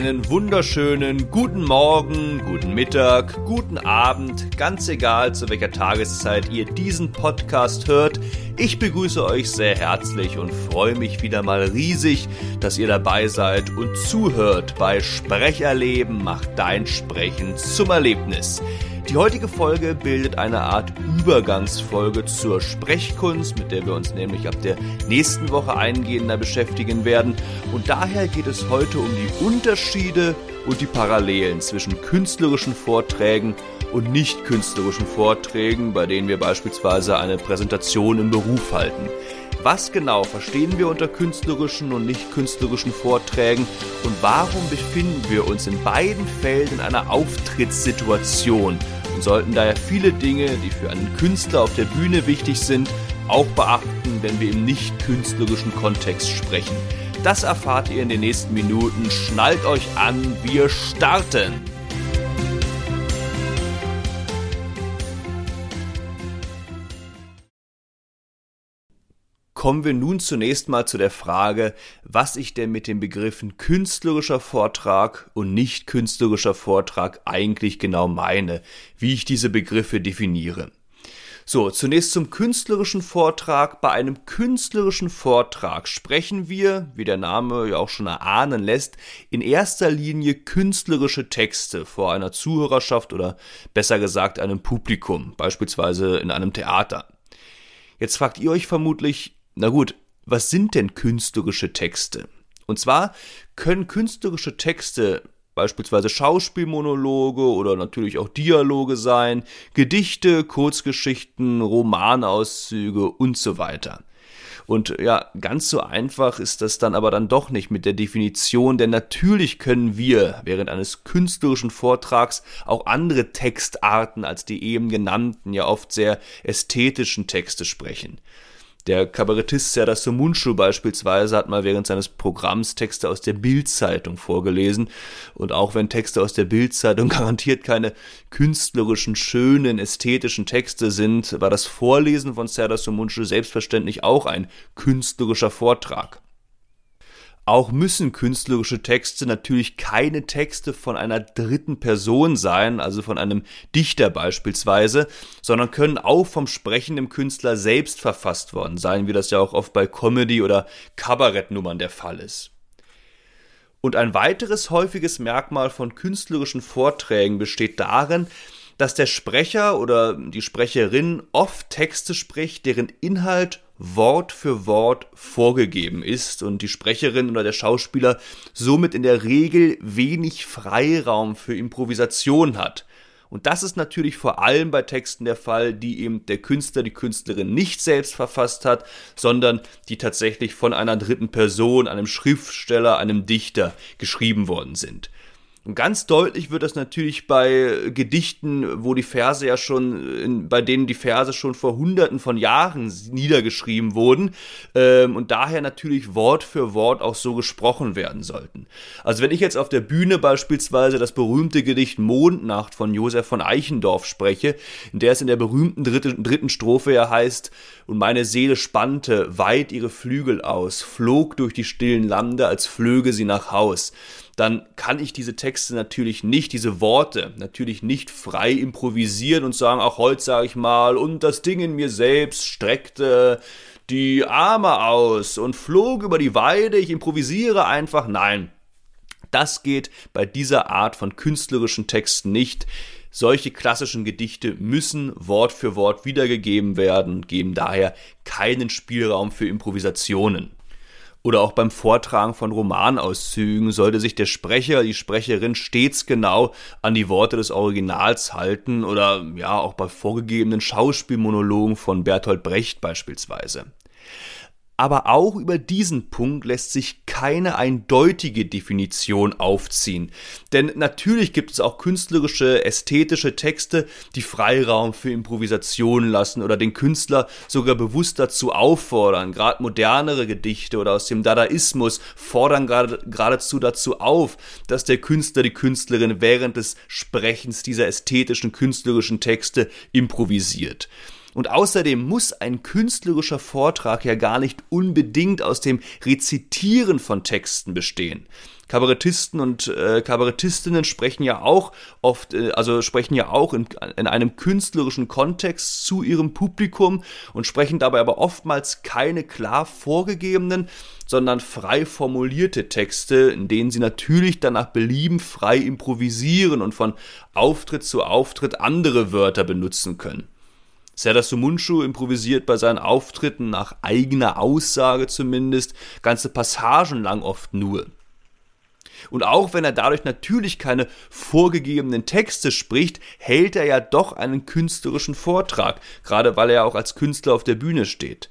Einen wunderschönen guten Morgen, guten Mittag, guten Abend, ganz egal zu welcher Tageszeit ihr diesen Podcast hört. Ich begrüße euch sehr herzlich und freue mich wieder mal riesig, dass ihr dabei seid und zuhört bei Sprecherleben macht dein Sprechen zum Erlebnis. Die heutige Folge bildet eine Art Übergangsfolge zur Sprechkunst, mit der wir uns nämlich ab der nächsten Woche eingehender beschäftigen werden. Und daher geht es heute um die Unterschiede und die Parallelen zwischen künstlerischen Vorträgen und nicht künstlerischen Vorträgen, bei denen wir beispielsweise eine Präsentation im Beruf halten. Was genau verstehen wir unter künstlerischen und nicht künstlerischen Vorträgen und warum befinden wir uns in beiden Fällen in einer Auftrittssituation und sollten daher viele Dinge, die für einen Künstler auf der Bühne wichtig sind, auch beachten, wenn wir im nicht künstlerischen Kontext sprechen. Das erfahrt ihr in den nächsten Minuten. Schnallt euch an, wir starten! Kommen wir nun zunächst mal zu der Frage, was ich denn mit den Begriffen künstlerischer Vortrag und nicht künstlerischer Vortrag eigentlich genau meine, wie ich diese Begriffe definiere. So, zunächst zum künstlerischen Vortrag. Bei einem künstlerischen Vortrag sprechen wir, wie der Name ja auch schon erahnen lässt, in erster Linie künstlerische Texte vor einer Zuhörerschaft oder besser gesagt einem Publikum, beispielsweise in einem Theater. Jetzt fragt ihr euch vermutlich, na gut, was sind denn künstlerische Texte? Und zwar können künstlerische Texte beispielsweise Schauspielmonologe oder natürlich auch Dialoge sein, Gedichte, Kurzgeschichten, Romanauszüge und so weiter. Und ja, ganz so einfach ist das dann aber dann doch nicht mit der Definition, denn natürlich können wir während eines künstlerischen Vortrags auch andere Textarten als die eben genannten, ja oft sehr ästhetischen Texte sprechen. Der Kabarettist Serdar Somuncu beispielsweise hat mal während seines Programms Texte aus der Bildzeitung vorgelesen. Und auch wenn Texte aus der Bildzeitung garantiert keine künstlerischen, schönen, ästhetischen Texte sind, war das Vorlesen von Serdar Somuncu selbstverständlich auch ein künstlerischer Vortrag. Auch müssen künstlerische Texte natürlich keine Texte von einer dritten Person sein, also von einem Dichter beispielsweise, sondern können auch vom sprechenden Künstler selbst verfasst worden sein, wie das ja auch oft bei Comedy- oder Kabarettnummern der Fall ist. Und ein weiteres häufiges Merkmal von künstlerischen Vorträgen besteht darin, dass der Sprecher oder die Sprecherin oft Texte spricht, deren Inhalt Wort für Wort vorgegeben ist und die Sprecherin oder der Schauspieler somit in der Regel wenig Freiraum für Improvisation hat. Und das ist natürlich vor allem bei Texten der Fall, die eben der Künstler, die Künstlerin nicht selbst verfasst hat, sondern die tatsächlich von einer dritten Person, einem Schriftsteller, einem Dichter geschrieben worden sind. Und ganz deutlich wird das natürlich bei Gedichten, wo die Verse ja schon, bei denen die Verse schon vor hunderten von Jahren niedergeschrieben wurden ähm, und daher natürlich Wort für Wort auch so gesprochen werden sollten. Also wenn ich jetzt auf der Bühne beispielsweise das berühmte Gedicht Mondnacht von Josef von Eichendorff spreche, in der es in der berühmten dritten, dritten Strophe ja heißt, und meine Seele spannte weit ihre Flügel aus, flog durch die stillen Lande, als flöge sie nach Haus dann kann ich diese Texte natürlich nicht, diese Worte natürlich nicht frei improvisieren und sagen, auch heute sage ich mal, und das Ding in mir selbst streckte die Arme aus und flog über die Weide, ich improvisiere einfach. Nein, das geht bei dieser Art von künstlerischen Texten nicht. Solche klassischen Gedichte müssen Wort für Wort wiedergegeben werden geben daher keinen Spielraum für Improvisationen. Oder auch beim Vortragen von Romanauszügen sollte sich der Sprecher, die Sprecherin stets genau an die Worte des Originals halten oder ja auch bei vorgegebenen Schauspielmonologen von Bertolt Brecht beispielsweise. Aber auch über diesen Punkt lässt sich keine eindeutige Definition aufziehen. Denn natürlich gibt es auch künstlerische, ästhetische Texte, die Freiraum für Improvisation lassen oder den Künstler sogar bewusst dazu auffordern. Gerade modernere Gedichte oder aus dem Dadaismus fordern gerade, geradezu dazu auf, dass der Künstler, die Künstlerin während des Sprechens dieser ästhetischen, künstlerischen Texte improvisiert. Und außerdem muss ein künstlerischer Vortrag ja gar nicht unbedingt aus dem Rezitieren von Texten bestehen. Kabarettisten und äh, Kabarettistinnen sprechen ja auch oft, äh, also sprechen ja auch in, in einem künstlerischen Kontext zu ihrem Publikum und sprechen dabei aber oftmals keine klar vorgegebenen, sondern frei formulierte Texte, in denen sie natürlich danach Belieben frei improvisieren und von Auftritt zu Auftritt andere Wörter benutzen können. Serdar Sumunchu improvisiert bei seinen Auftritten nach eigener Aussage zumindest ganze Passagen lang oft nur. Und auch wenn er dadurch natürlich keine vorgegebenen Texte spricht, hält er ja doch einen künstlerischen Vortrag, gerade weil er ja auch als Künstler auf der Bühne steht.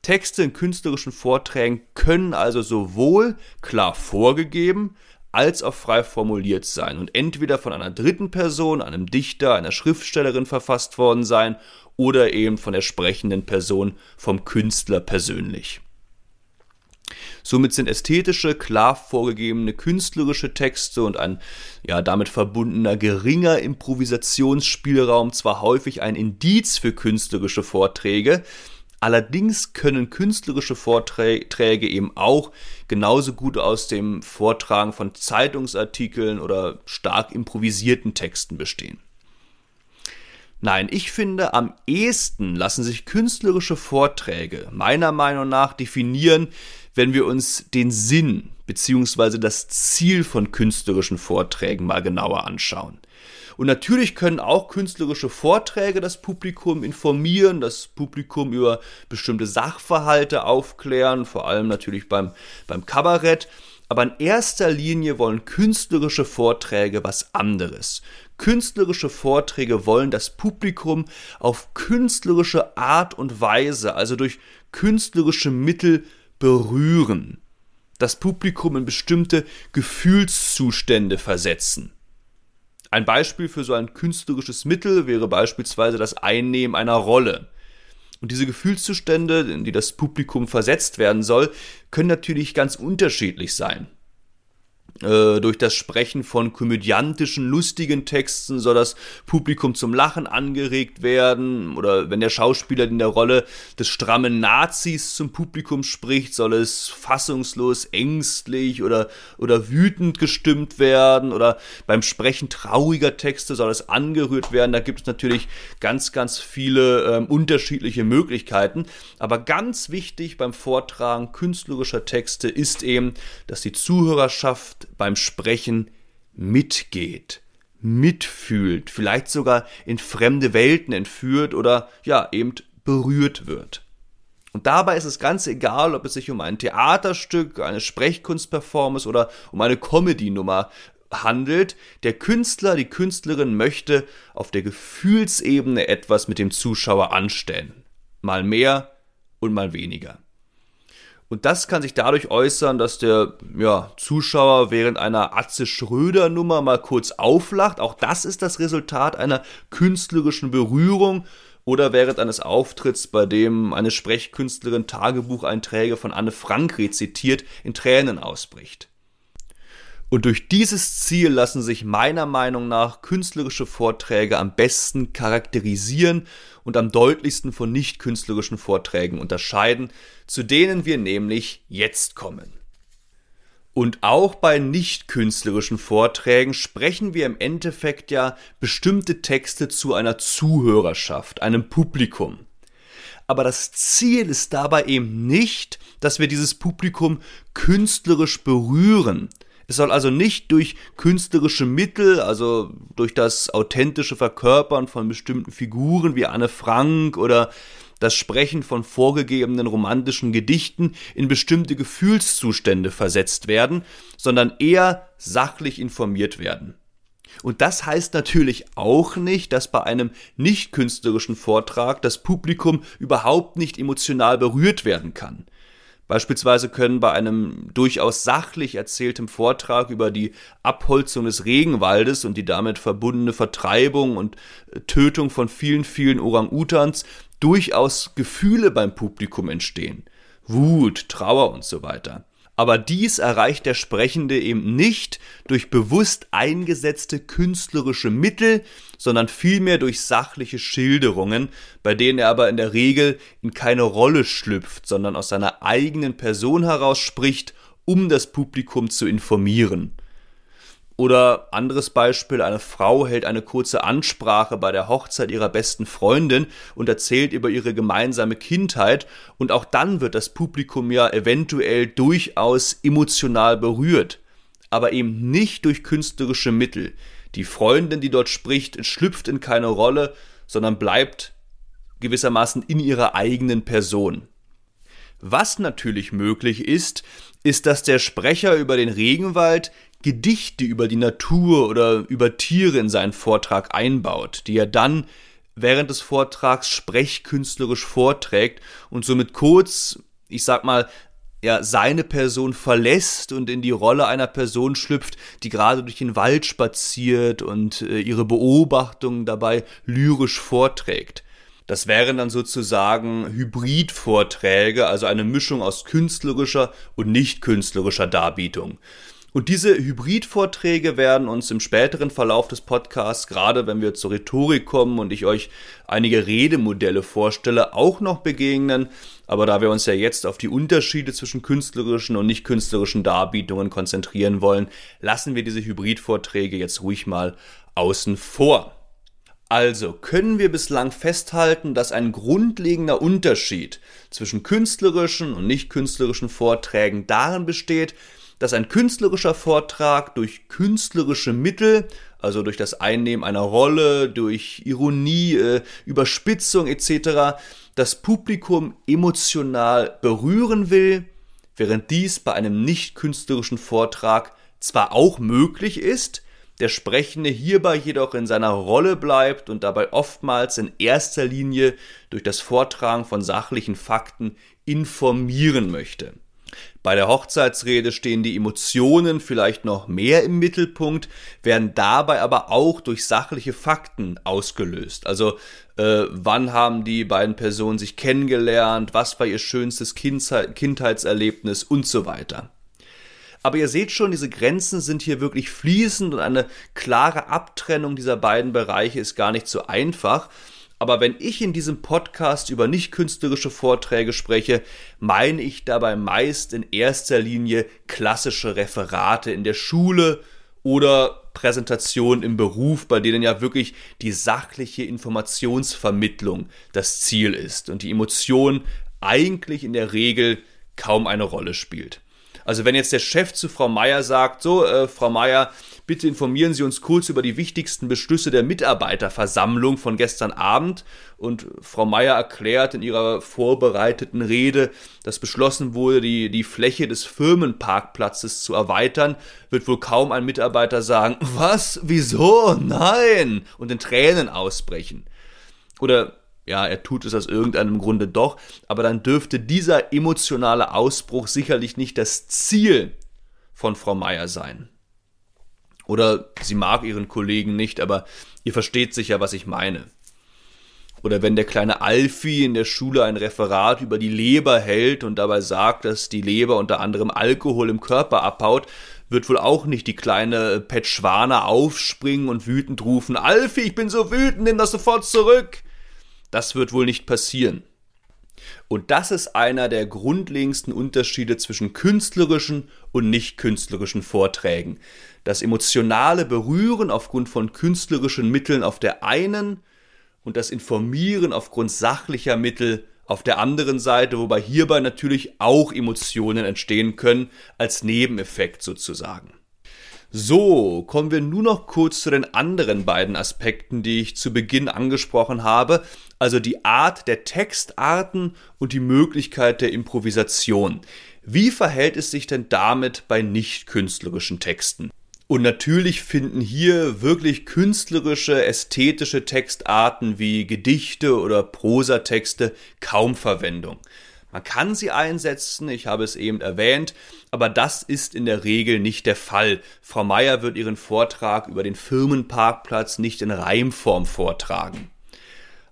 Texte in künstlerischen Vorträgen können also sowohl klar vorgegeben als auch frei formuliert sein und entweder von einer dritten Person, einem Dichter, einer Schriftstellerin verfasst worden sein oder eben von der sprechenden Person, vom Künstler persönlich. Somit sind ästhetische, klar vorgegebene künstlerische Texte und ein ja damit verbundener geringer Improvisationsspielraum zwar häufig ein Indiz für künstlerische Vorträge, Allerdings können künstlerische Vorträge eben auch genauso gut aus dem Vortragen von Zeitungsartikeln oder stark improvisierten Texten bestehen. Nein, ich finde, am ehesten lassen sich künstlerische Vorträge meiner Meinung nach definieren, wenn wir uns den Sinn bzw. das Ziel von künstlerischen Vorträgen mal genauer anschauen. Und natürlich können auch künstlerische Vorträge das Publikum informieren, das Publikum über bestimmte Sachverhalte aufklären, vor allem natürlich beim, beim Kabarett. Aber in erster Linie wollen künstlerische Vorträge was anderes. Künstlerische Vorträge wollen das Publikum auf künstlerische Art und Weise, also durch künstlerische Mittel berühren. Das Publikum in bestimmte Gefühlszustände versetzen. Ein Beispiel für so ein künstlerisches Mittel wäre beispielsweise das Einnehmen einer Rolle. Und diese Gefühlszustände, in die das Publikum versetzt werden soll, können natürlich ganz unterschiedlich sein. Äh, durch das Sprechen von komödiantischen, lustigen Texten soll das Publikum zum Lachen angeregt werden. Oder wenn der Schauspieler in der Rolle des strammen Nazis zum Publikum spricht, soll es fassungslos, ängstlich oder, oder wütend gestimmt werden. Oder beim Sprechen trauriger Texte soll es angerührt werden. Da gibt es natürlich ganz, ganz viele ähm, unterschiedliche Möglichkeiten. Aber ganz wichtig beim Vortragen künstlerischer Texte ist eben, dass die Zuhörerschaft beim Sprechen mitgeht, mitfühlt, vielleicht sogar in fremde Welten entführt oder ja, eben berührt wird. Und dabei ist es ganz egal, ob es sich um ein Theaterstück, eine Sprechkunstperformance oder um eine Comedy-Nummer handelt. Der Künstler, die Künstlerin möchte auf der Gefühlsebene etwas mit dem Zuschauer anstellen. Mal mehr und mal weniger. Und das kann sich dadurch äußern, dass der ja, Zuschauer während einer Atze Schröder Nummer mal kurz auflacht. Auch das ist das Resultat einer künstlerischen Berührung. Oder während eines Auftritts, bei dem eine Sprechkünstlerin Tagebucheinträge von Anne Frank rezitiert, in Tränen ausbricht. Und durch dieses Ziel lassen sich meiner Meinung nach künstlerische Vorträge am besten charakterisieren und am deutlichsten von nicht künstlerischen Vorträgen unterscheiden, zu denen wir nämlich jetzt kommen. Und auch bei nicht künstlerischen Vorträgen sprechen wir im Endeffekt ja bestimmte Texte zu einer Zuhörerschaft, einem Publikum. Aber das Ziel ist dabei eben nicht, dass wir dieses Publikum künstlerisch berühren, es soll also nicht durch künstlerische Mittel, also durch das authentische Verkörpern von bestimmten Figuren wie Anne Frank oder das Sprechen von vorgegebenen romantischen Gedichten in bestimmte Gefühlszustände versetzt werden, sondern eher sachlich informiert werden. Und das heißt natürlich auch nicht, dass bei einem nicht künstlerischen Vortrag das Publikum überhaupt nicht emotional berührt werden kann. Beispielsweise können bei einem durchaus sachlich erzählten Vortrag über die Abholzung des Regenwaldes und die damit verbundene Vertreibung und äh, Tötung von vielen, vielen Orang-Utans durchaus Gefühle beim Publikum entstehen. Wut, Trauer und so weiter. Aber dies erreicht der Sprechende eben nicht durch bewusst eingesetzte künstlerische Mittel, sondern vielmehr durch sachliche Schilderungen, bei denen er aber in der Regel in keine Rolle schlüpft, sondern aus seiner eigenen Person heraus spricht, um das Publikum zu informieren. Oder anderes Beispiel, eine Frau hält eine kurze Ansprache bei der Hochzeit ihrer besten Freundin und erzählt über ihre gemeinsame Kindheit und auch dann wird das Publikum ja eventuell durchaus emotional berührt, aber eben nicht durch künstlerische Mittel. Die Freundin, die dort spricht, schlüpft in keine Rolle, sondern bleibt gewissermaßen in ihrer eigenen Person. Was natürlich möglich ist, ist, dass der Sprecher über den Regenwald Gedichte über die Natur oder über Tiere in seinen Vortrag einbaut, die er dann während des Vortrags sprechkünstlerisch vorträgt und somit kurz, ich sag mal, ja, seine Person verlässt und in die Rolle einer Person schlüpft, die gerade durch den Wald spaziert und äh, ihre Beobachtungen dabei lyrisch vorträgt. Das wären dann sozusagen Hybridvorträge, also eine Mischung aus künstlerischer und nicht künstlerischer Darbietung. Und diese Hybridvorträge werden uns im späteren Verlauf des Podcasts, gerade wenn wir zur Rhetorik kommen und ich euch einige Redemodelle vorstelle, auch noch begegnen. Aber da wir uns ja jetzt auf die Unterschiede zwischen künstlerischen und nicht künstlerischen Darbietungen konzentrieren wollen, lassen wir diese Hybridvorträge jetzt ruhig mal außen vor. Also können wir bislang festhalten, dass ein grundlegender Unterschied zwischen künstlerischen und nicht künstlerischen Vorträgen darin besteht, dass ein künstlerischer Vortrag durch künstlerische Mittel, also durch das Einnehmen einer Rolle, durch Ironie, äh, Überspitzung etc., das Publikum emotional berühren will, während dies bei einem nicht künstlerischen Vortrag zwar auch möglich ist, der Sprechende hierbei jedoch in seiner Rolle bleibt und dabei oftmals in erster Linie durch das Vortragen von sachlichen Fakten informieren möchte. Bei der Hochzeitsrede stehen die Emotionen vielleicht noch mehr im Mittelpunkt, werden dabei aber auch durch sachliche Fakten ausgelöst. Also äh, wann haben die beiden Personen sich kennengelernt, was war ihr schönstes Kindheitserlebnis und so weiter. Aber ihr seht schon, diese Grenzen sind hier wirklich fließend und eine klare Abtrennung dieser beiden Bereiche ist gar nicht so einfach. Aber wenn ich in diesem Podcast über nicht künstlerische Vorträge spreche, meine ich dabei meist in erster Linie klassische Referate in der Schule oder Präsentationen im Beruf, bei denen ja wirklich die sachliche Informationsvermittlung das Ziel ist und die Emotion eigentlich in der Regel kaum eine Rolle spielt. Also wenn jetzt der Chef zu Frau Meier sagt, so, äh, Frau Meier, bitte informieren Sie uns kurz über die wichtigsten Beschlüsse der Mitarbeiterversammlung von gestern Abend. Und Frau Meier erklärt in ihrer vorbereiteten Rede, dass beschlossen wurde, die, die Fläche des Firmenparkplatzes zu erweitern, wird wohl kaum ein Mitarbeiter sagen, was, wieso, nein, und in Tränen ausbrechen. Oder ja, er tut es aus irgendeinem Grunde doch, aber dann dürfte dieser emotionale Ausbruch sicherlich nicht das Ziel von Frau Meier sein. Oder sie mag ihren Kollegen nicht, aber ihr versteht sicher, was ich meine. Oder wenn der kleine Alfie in der Schule ein Referat über die Leber hält und dabei sagt, dass die Leber unter anderem Alkohol im Körper abbaut, wird wohl auch nicht die kleine Petschwana aufspringen und wütend rufen, Alfie, ich bin so wütend, nimm das sofort zurück. Das wird wohl nicht passieren. Und das ist einer der grundlegendsten Unterschiede zwischen künstlerischen und nicht künstlerischen Vorträgen. Das emotionale Berühren aufgrund von künstlerischen Mitteln auf der einen und das Informieren aufgrund sachlicher Mittel auf der anderen Seite, wobei hierbei natürlich auch Emotionen entstehen können, als Nebeneffekt sozusagen. So, kommen wir nun noch kurz zu den anderen beiden Aspekten, die ich zu Beginn angesprochen habe, also die Art der Textarten und die Möglichkeit der Improvisation. Wie verhält es sich denn damit bei nicht künstlerischen Texten? Und natürlich finden hier wirklich künstlerische, ästhetische Textarten wie Gedichte oder Prosatexte kaum Verwendung. Man kann sie einsetzen, ich habe es eben erwähnt, aber das ist in der Regel nicht der Fall. Frau Meier wird ihren Vortrag über den Firmenparkplatz nicht in Reimform vortragen.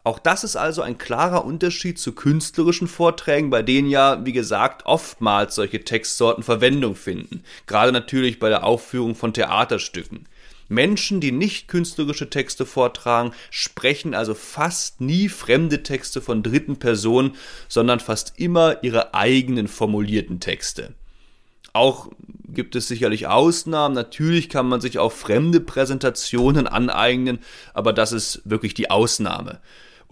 Auch das ist also ein klarer Unterschied zu künstlerischen Vorträgen, bei denen ja, wie gesagt, oftmals solche Textsorten Verwendung finden. Gerade natürlich bei der Aufführung von Theaterstücken. Menschen, die nicht künstlerische Texte vortragen, sprechen also fast nie fremde Texte von dritten Personen, sondern fast immer ihre eigenen formulierten Texte. Auch gibt es sicherlich Ausnahmen. Natürlich kann man sich auch fremde Präsentationen aneignen, aber das ist wirklich die Ausnahme.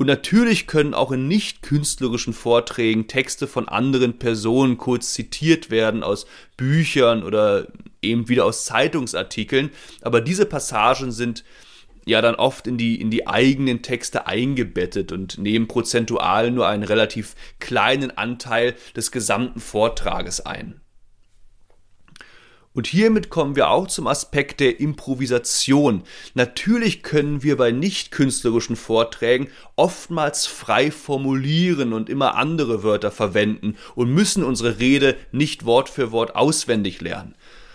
Und natürlich können auch in nicht künstlerischen Vorträgen Texte von anderen Personen kurz zitiert werden aus Büchern oder eben wieder aus Zeitungsartikeln. Aber diese Passagen sind ja dann oft in die, in die eigenen Texte eingebettet und nehmen prozentual nur einen relativ kleinen Anteil des gesamten Vortrages ein. Und hiermit kommen wir auch zum Aspekt der Improvisation. Natürlich können wir bei nicht künstlerischen Vorträgen oftmals frei formulieren und immer andere Wörter verwenden und müssen unsere Rede nicht Wort für Wort auswendig lernen.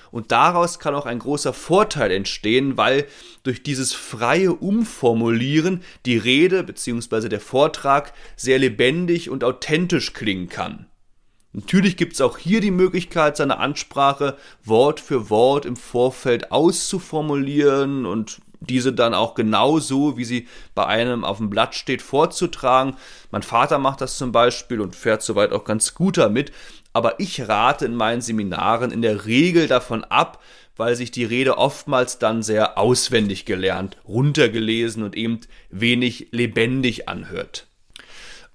Und daraus kann auch ein großer Vorteil entstehen, weil durch dieses freie Umformulieren die Rede bzw. der Vortrag sehr lebendig und authentisch klingen kann. Natürlich gibt es auch hier die Möglichkeit, seine Ansprache Wort für Wort im Vorfeld auszuformulieren und diese dann auch genau so, wie sie bei einem auf dem Blatt steht, vorzutragen. Mein Vater macht das zum Beispiel und fährt soweit auch ganz gut damit. Aber ich rate in meinen Seminaren in der Regel davon ab, weil sich die Rede oftmals dann sehr auswendig gelernt, runtergelesen und eben wenig lebendig anhört.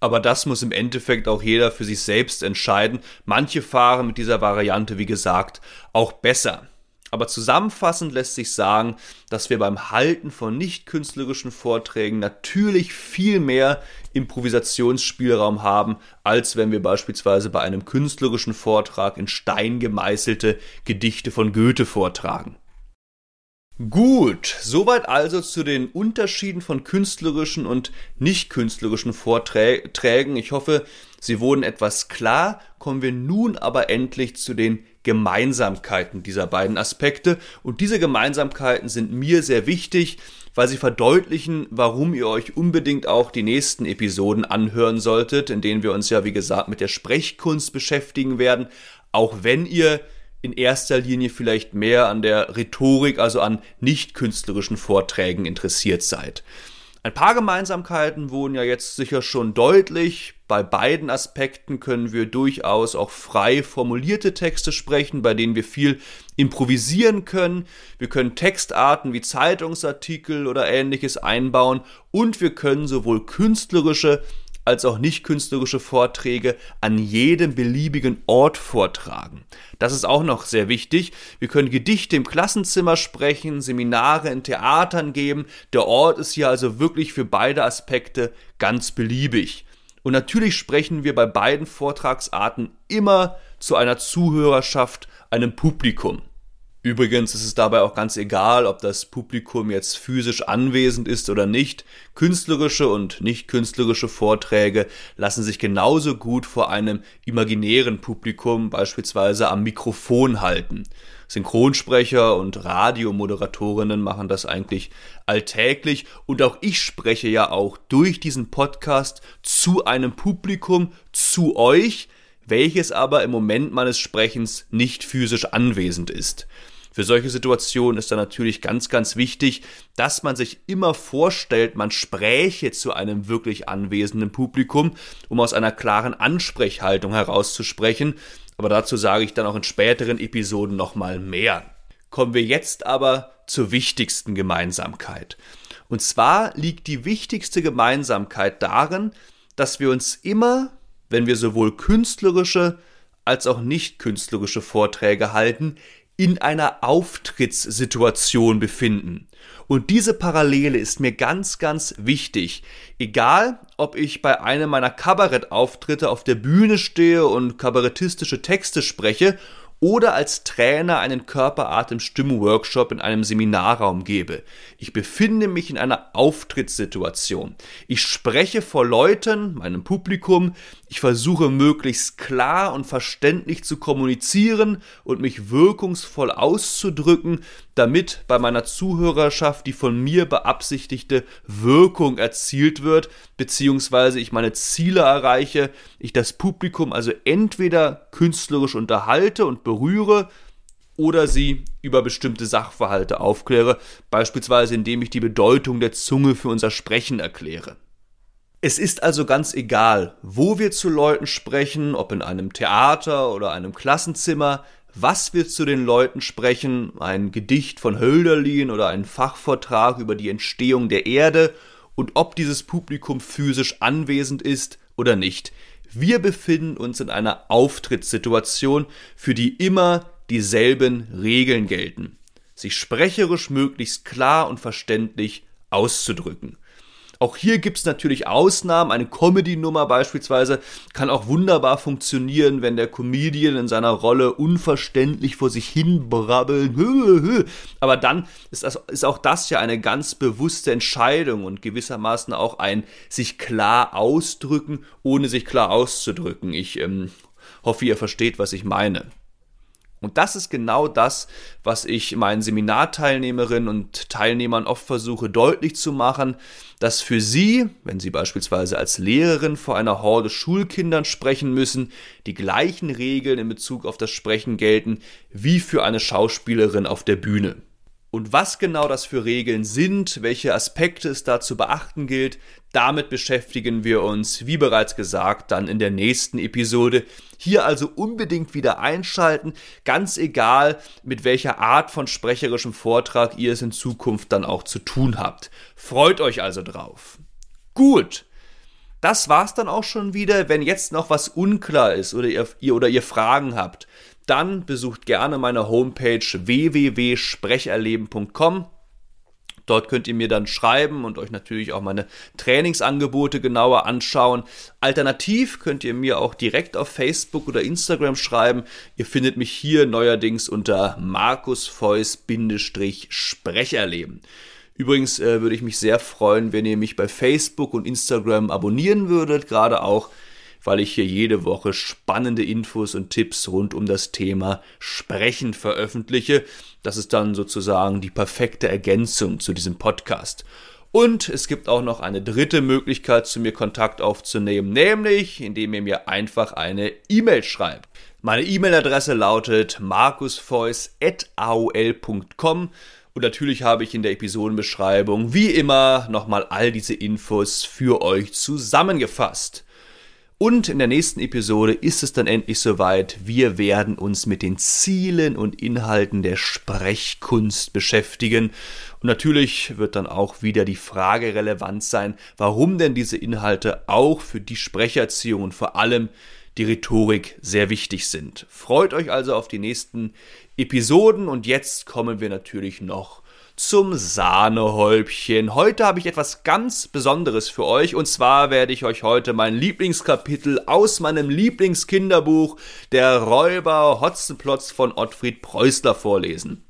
Aber das muss im Endeffekt auch jeder für sich selbst entscheiden. Manche fahren mit dieser Variante, wie gesagt, auch besser. Aber zusammenfassend lässt sich sagen, dass wir beim Halten von nicht künstlerischen Vorträgen natürlich viel mehr Improvisationsspielraum haben, als wenn wir beispielsweise bei einem künstlerischen Vortrag in Stein gemeißelte Gedichte von Goethe vortragen. Gut, soweit also zu den Unterschieden von künstlerischen und nicht künstlerischen Vorträgen. Ich hoffe, sie wurden etwas klar. Kommen wir nun aber endlich zu den Gemeinsamkeiten dieser beiden Aspekte. Und diese Gemeinsamkeiten sind mir sehr wichtig, weil sie verdeutlichen, warum ihr euch unbedingt auch die nächsten Episoden anhören solltet, in denen wir uns ja, wie gesagt, mit der Sprechkunst beschäftigen werden. Auch wenn ihr in erster Linie vielleicht mehr an der Rhetorik, also an nicht künstlerischen Vorträgen interessiert seid. Ein paar Gemeinsamkeiten wurden ja jetzt sicher schon deutlich. Bei beiden Aspekten können wir durchaus auch frei formulierte Texte sprechen, bei denen wir viel improvisieren können. Wir können Textarten wie Zeitungsartikel oder ähnliches einbauen und wir können sowohl künstlerische als auch nicht künstlerische Vorträge an jedem beliebigen Ort vortragen. Das ist auch noch sehr wichtig. Wir können Gedichte im Klassenzimmer sprechen, Seminare in Theatern geben. Der Ort ist hier also wirklich für beide Aspekte ganz beliebig. Und natürlich sprechen wir bei beiden Vortragsarten immer zu einer Zuhörerschaft, einem Publikum. Übrigens ist es dabei auch ganz egal, ob das Publikum jetzt physisch anwesend ist oder nicht. Künstlerische und nicht künstlerische Vorträge lassen sich genauso gut vor einem imaginären Publikum, beispielsweise am Mikrofon halten. Synchronsprecher und Radiomoderatorinnen machen das eigentlich alltäglich und auch ich spreche ja auch durch diesen Podcast zu einem Publikum, zu euch, welches aber im Moment meines Sprechens nicht physisch anwesend ist. Für solche Situationen ist dann natürlich ganz, ganz wichtig, dass man sich immer vorstellt, man spräche zu einem wirklich anwesenden Publikum, um aus einer klaren Ansprechhaltung herauszusprechen. Aber dazu sage ich dann auch in späteren Episoden nochmal mehr. Kommen wir jetzt aber zur wichtigsten Gemeinsamkeit. Und zwar liegt die wichtigste Gemeinsamkeit darin, dass wir uns immer, wenn wir sowohl künstlerische als auch nicht künstlerische Vorträge halten, in einer Auftrittssituation befinden. Und diese Parallele ist mir ganz, ganz wichtig. Egal, ob ich bei einem meiner Kabarettauftritte auf der Bühne stehe und kabarettistische Texte spreche oder als Trainer einen Körperatem-Stimm-Workshop in einem Seminarraum gebe. Ich befinde mich in einer Auftrittssituation. Ich spreche vor Leuten, meinem Publikum. Ich versuche möglichst klar und verständlich zu kommunizieren und mich wirkungsvoll auszudrücken, damit bei meiner Zuhörerschaft die von mir beabsichtigte Wirkung erzielt wird, beziehungsweise ich meine Ziele erreiche, ich das Publikum also entweder künstlerisch unterhalte und berühre oder sie über bestimmte Sachverhalte aufkläre, beispielsweise indem ich die Bedeutung der Zunge für unser Sprechen erkläre. Es ist also ganz egal, wo wir zu Leuten sprechen, ob in einem Theater oder einem Klassenzimmer, was wir zu den Leuten sprechen, ein Gedicht von Hölderlin oder ein Fachvortrag über die Entstehung der Erde und ob dieses Publikum physisch anwesend ist oder nicht. Wir befinden uns in einer Auftrittssituation, für die immer dieselben Regeln gelten. Sich sprecherisch möglichst klar und verständlich auszudrücken. Auch hier gibt es natürlich Ausnahmen. Eine Comedy-Nummer beispielsweise kann auch wunderbar funktionieren, wenn der Comedian in seiner Rolle unverständlich vor sich hin brabbelt. Aber dann ist, das, ist auch das ja eine ganz bewusste Entscheidung und gewissermaßen auch ein sich klar ausdrücken, ohne sich klar auszudrücken. Ich ähm, hoffe, ihr versteht, was ich meine. Und das ist genau das, was ich meinen Seminarteilnehmerinnen und Teilnehmern oft versuche deutlich zu machen, dass für sie, wenn sie beispielsweise als Lehrerin vor einer Horde Schulkindern sprechen müssen, die gleichen Regeln in Bezug auf das Sprechen gelten wie für eine Schauspielerin auf der Bühne. Und was genau das für Regeln sind, welche Aspekte es da zu beachten gilt, damit beschäftigen wir uns, wie bereits gesagt, dann in der nächsten Episode. Hier also unbedingt wieder einschalten, ganz egal, mit welcher Art von sprecherischem Vortrag ihr es in Zukunft dann auch zu tun habt. Freut euch also drauf. Gut. Das war's dann auch schon wieder. Wenn jetzt noch was unklar ist oder ihr, ihr, oder ihr Fragen habt, dann besucht gerne meine Homepage www.sprecherleben.com. Dort könnt ihr mir dann schreiben und euch natürlich auch meine Trainingsangebote genauer anschauen. Alternativ könnt ihr mir auch direkt auf Facebook oder Instagram schreiben. Ihr findet mich hier neuerdings unter Markus Feuss-Sprecherleben. Übrigens äh, würde ich mich sehr freuen, wenn ihr mich bei Facebook und Instagram abonnieren würdet, gerade auch weil ich hier jede Woche spannende Infos und Tipps rund um das Thema Sprechen veröffentliche. Das ist dann sozusagen die perfekte Ergänzung zu diesem Podcast. Und es gibt auch noch eine dritte Möglichkeit, zu mir Kontakt aufzunehmen, nämlich indem ihr mir einfach eine E-Mail schreibt. Meine E-Mail-Adresse lautet markusfeuss.aol.com und natürlich habe ich in der Episodenbeschreibung wie immer nochmal all diese Infos für euch zusammengefasst. Und in der nächsten Episode ist es dann endlich soweit. Wir werden uns mit den Zielen und Inhalten der Sprechkunst beschäftigen. Und natürlich wird dann auch wieder die Frage relevant sein, warum denn diese Inhalte auch für die Sprecherziehung und vor allem die Rhetorik sehr wichtig sind. Freut euch also auf die nächsten Episoden und jetzt kommen wir natürlich noch zum Sahnehäubchen. Heute habe ich etwas ganz Besonderes für euch und zwar werde ich euch heute mein Lieblingskapitel aus meinem Lieblingskinderbuch Der Räuber Hotzenplotz von Ottfried Preußler vorlesen.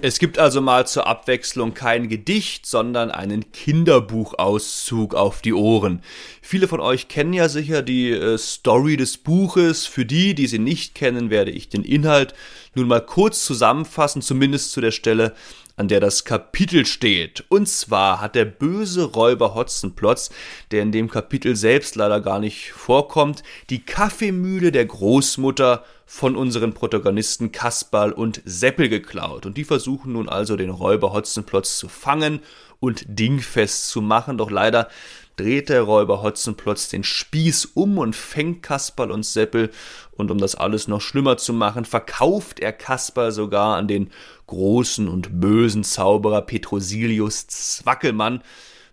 Es gibt also mal zur Abwechslung kein Gedicht, sondern einen Kinderbuchauszug auf die Ohren. Viele von euch kennen ja sicher die äh, Story des Buches. Für die, die sie nicht kennen, werde ich den Inhalt nun mal kurz zusammenfassen, zumindest zu der Stelle, an der das Kapitel steht. Und zwar hat der böse Räuber Hotzenplotz, der in dem Kapitel selbst leider gar nicht vorkommt, die Kaffeemühle der Großmutter von unseren Protagonisten Kasperl und Seppel geklaut. Und die versuchen nun also den Räuber Hotzenplotz zu fangen und dingfest zu machen. Doch leider dreht der Räuber Hotzenplotz den Spieß um und fängt Kasperl und Seppel. Und um das alles noch schlimmer zu machen, verkauft er Kasperl sogar an den großen und bösen Zauberer Petrosilius Zwackelmann,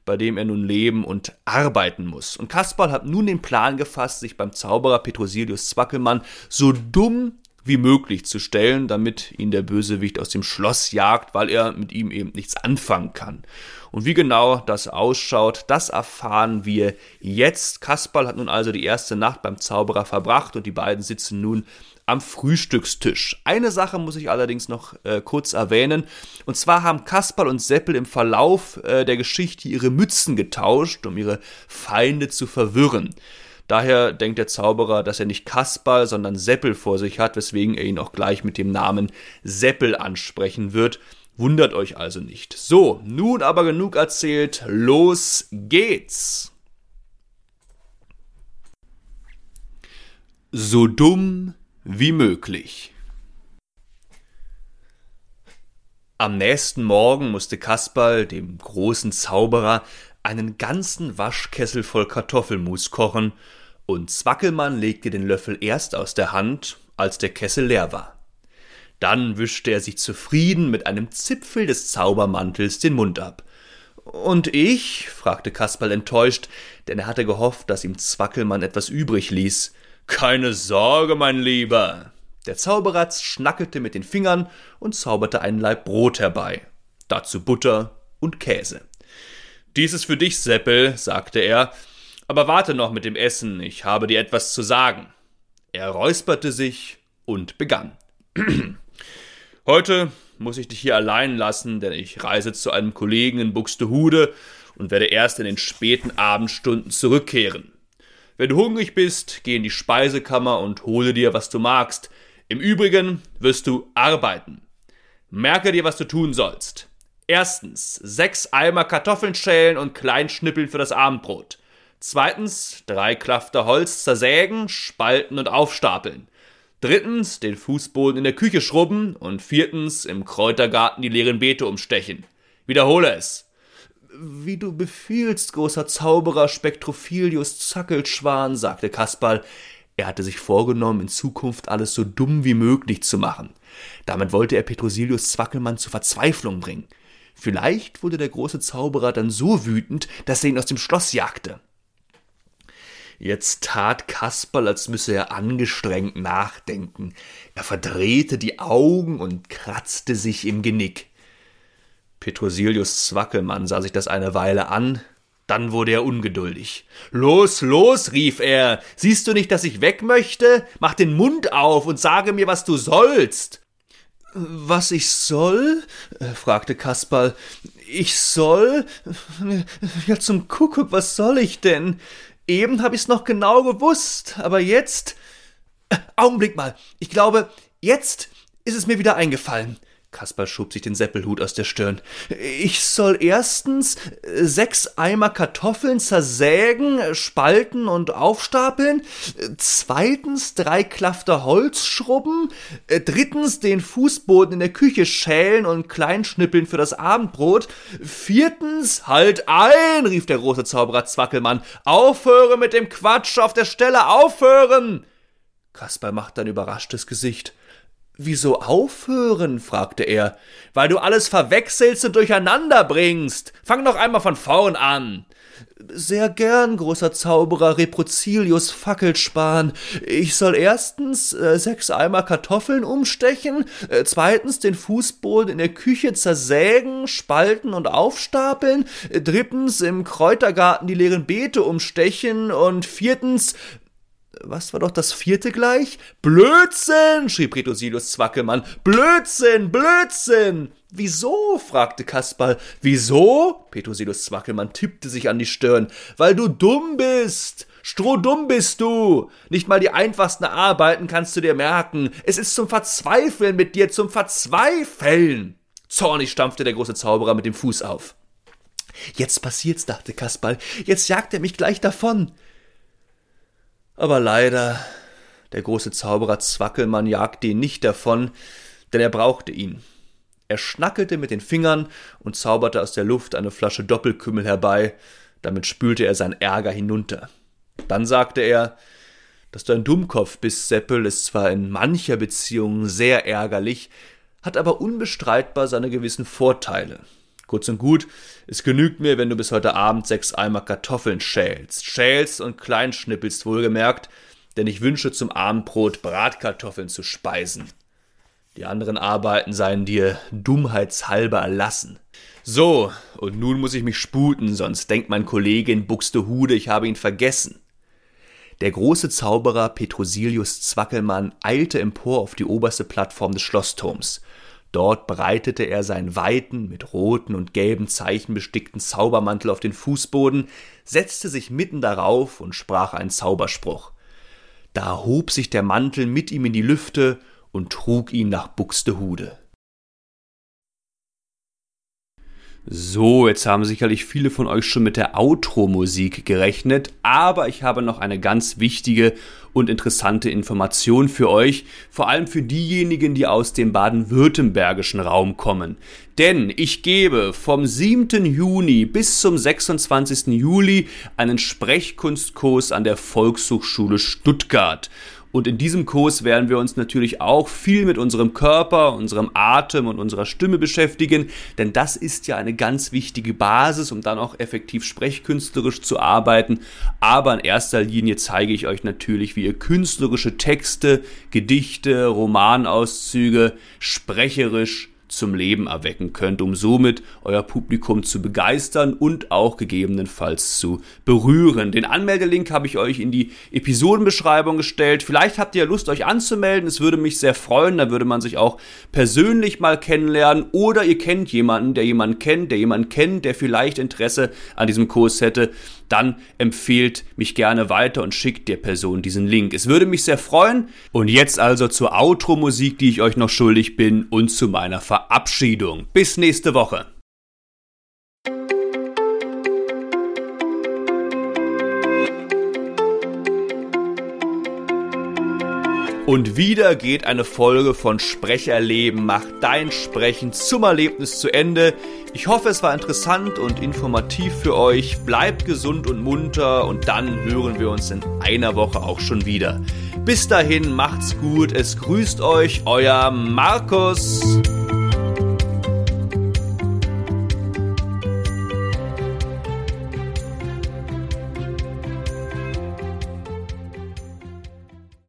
bei dem er nun leben und arbeiten muss. Und Kasperl hat nun den Plan gefasst, sich beim Zauberer Petrosilius Zwackelmann so dumm wie möglich zu stellen, damit ihn der Bösewicht aus dem Schloss jagt, weil er mit ihm eben nichts anfangen kann. Und wie genau das ausschaut, das erfahren wir jetzt. Kasperl hat nun also die erste Nacht beim Zauberer verbracht und die beiden sitzen nun am Frühstückstisch. Eine Sache muss ich allerdings noch äh, kurz erwähnen. Und zwar haben Kasperl und Seppel im Verlauf äh, der Geschichte ihre Mützen getauscht, um ihre Feinde zu verwirren. Daher denkt der Zauberer, dass er nicht Kasperl, sondern Seppel vor sich hat, weswegen er ihn auch gleich mit dem Namen Seppel ansprechen wird. Wundert euch also nicht. So, nun aber genug erzählt, los geht's. So dumm wie möglich. Am nächsten Morgen musste Kasperl, dem großen Zauberer, einen ganzen Waschkessel voll Kartoffelmus kochen, und Zwackelmann legte den Löffel erst aus der Hand, als der Kessel leer war. Dann wischte er sich zufrieden mit einem Zipfel des Zaubermantels den Mund ab. Und ich? fragte Kasperl enttäuscht, denn er hatte gehofft, dass ihm Zwackelmann etwas übrig ließ. Keine Sorge, mein Lieber. Der Zauberer schnackelte mit den Fingern und zauberte einen Laib Brot herbei. Dazu Butter und Käse. Dies ist für dich, Seppel, sagte er, aber warte noch mit dem Essen, ich habe dir etwas zu sagen. Er räusperte sich und begann. Heute muss ich dich hier allein lassen, denn ich reise zu einem Kollegen in Buxtehude und werde erst in den späten Abendstunden zurückkehren. Wenn du hungrig bist, geh in die Speisekammer und hole dir, was du magst. Im Übrigen wirst du arbeiten. Merke dir, was du tun sollst. Erstens, sechs Eimer Kartoffeln schälen und klein schnippeln für das Abendbrot. Zweitens, drei Klafter Holz zersägen, spalten und aufstapeln. Drittens, den Fußboden in der Küche schrubben. Und viertens, im Kräutergarten die leeren Beete umstechen. Wiederhole es. Wie du befiehlst, großer Zauberer Spektrophilius Zackelschwan, sagte Kasperl. Er hatte sich vorgenommen, in Zukunft alles so dumm wie möglich zu machen. Damit wollte er Petrosilius Zwackelmann zur Verzweiflung bringen. Vielleicht wurde der große Zauberer dann so wütend, dass er ihn aus dem Schloss jagte. Jetzt tat Kasperl, als müsse er angestrengt nachdenken. Er verdrehte die Augen und kratzte sich im Genick. Petrosilius Zwackelmann sah sich das eine Weile an, dann wurde er ungeduldig. Los, los, rief er. Siehst du nicht, dass ich weg möchte? Mach den Mund auf und sage mir, was du sollst. Was ich soll? Äh, fragte Kasperl. Ich soll? Ja, zum Kuckuck, was soll ich denn? Eben hab ich's noch genau gewusst, aber jetzt. Äh, Augenblick mal. Ich glaube, jetzt ist es mir wieder eingefallen. Kasper schob sich den Seppelhut aus der Stirn. Ich soll erstens äh, sechs Eimer Kartoffeln zersägen, spalten und aufstapeln, zweitens drei Klafter Holz schrubben, äh, drittens den Fußboden in der Küche schälen und kleinschnippeln für das Abendbrot, viertens halt ein, rief der große Zauberer Zwackelmann, aufhören mit dem Quatsch auf der Stelle, aufhören! Kasper machte ein überraschtes Gesicht. Wieso aufhören? fragte er. Weil du alles verwechselst und durcheinander bringst. Fang noch einmal von vorn an. Sehr gern, großer Zauberer Reprozilius Fackelspan. Ich soll erstens äh, sechs Eimer Kartoffeln umstechen, äh, zweitens den Fußboden in der Küche zersägen, spalten und aufstapeln, äh, drittens im Kräutergarten die leeren Beete umstechen und viertens was war doch das vierte gleich? Blödsinn, schrie Petrosilius Zwackelmann. Blödsinn, Blödsinn! Wieso? fragte Kasperl. Wieso? Petrosilius Zwackelmann tippte sich an die Stirn. Weil du dumm bist! Strohdumm bist du! Nicht mal die einfachsten Arbeiten kannst du dir merken. Es ist zum Verzweifeln mit dir, zum Verzweifeln! Zornig stampfte der große Zauberer mit dem Fuß auf. Jetzt passiert's, dachte Kasperl. Jetzt jagt er mich gleich davon. Aber leider, der große Zauberer Zwackelmann jagte ihn nicht davon, denn er brauchte ihn. Er schnackelte mit den Fingern und zauberte aus der Luft eine Flasche Doppelkümmel herbei, damit spülte er sein Ärger hinunter. Dann sagte er, dass du ein Dummkopf bist, Seppel, ist zwar in mancher Beziehung sehr ärgerlich, hat aber unbestreitbar seine gewissen Vorteile. Kurz und gut, es genügt mir, wenn du bis heute Abend sechs Eimer Kartoffeln schälst. Schälst und kleinschnippelst wohlgemerkt, denn ich wünsche zum Abendbrot Bratkartoffeln zu speisen. Die anderen Arbeiten seien dir dummheitshalber erlassen. So, und nun muss ich mich sputen, sonst denkt mein Kollege in Buxtehude, ich habe ihn vergessen. Der große Zauberer Petrosilius Zwackelmann eilte empor auf die oberste Plattform des Schlossturms. Dort breitete er seinen weiten, mit roten und gelben Zeichen bestickten Zaubermantel auf den Fußboden, setzte sich mitten darauf und sprach einen Zauberspruch. Da hob sich der Mantel mit ihm in die Lüfte und trug ihn nach Buxtehude. So, jetzt haben sicherlich viele von euch schon mit der Outro-Musik gerechnet, aber ich habe noch eine ganz wichtige und interessante Information für euch, vor allem für diejenigen, die aus dem baden-württembergischen Raum kommen. Denn ich gebe vom 7. Juni bis zum 26. Juli einen Sprechkunstkurs an der Volkshochschule Stuttgart. Und in diesem Kurs werden wir uns natürlich auch viel mit unserem Körper, unserem Atem und unserer Stimme beschäftigen, denn das ist ja eine ganz wichtige Basis, um dann auch effektiv sprechkünstlerisch zu arbeiten. Aber in erster Linie zeige ich euch natürlich, wie ihr künstlerische Texte, Gedichte, Romanauszüge sprecherisch zum Leben erwecken könnt, um somit euer Publikum zu begeistern und auch gegebenenfalls zu berühren. Den Anmeldelink habe ich euch in die Episodenbeschreibung gestellt. Vielleicht habt ihr Lust, euch anzumelden. Es würde mich sehr freuen. Da würde man sich auch persönlich mal kennenlernen. Oder ihr kennt jemanden, der jemanden kennt, der jemanden kennt, der vielleicht Interesse an diesem Kurs hätte dann empfehlt mich gerne weiter und schickt der Person diesen Link. Es würde mich sehr freuen. Und jetzt also zur Outro-Musik, die ich euch noch schuldig bin und zu meiner Verabschiedung. Bis nächste Woche. Und wieder geht eine Folge von Sprecherleben macht dein Sprechen zum Erlebnis zu Ende. Ich hoffe, es war interessant und informativ für euch. Bleibt gesund und munter und dann hören wir uns in einer Woche auch schon wieder. Bis dahin, macht's gut. Es grüßt euch euer Markus.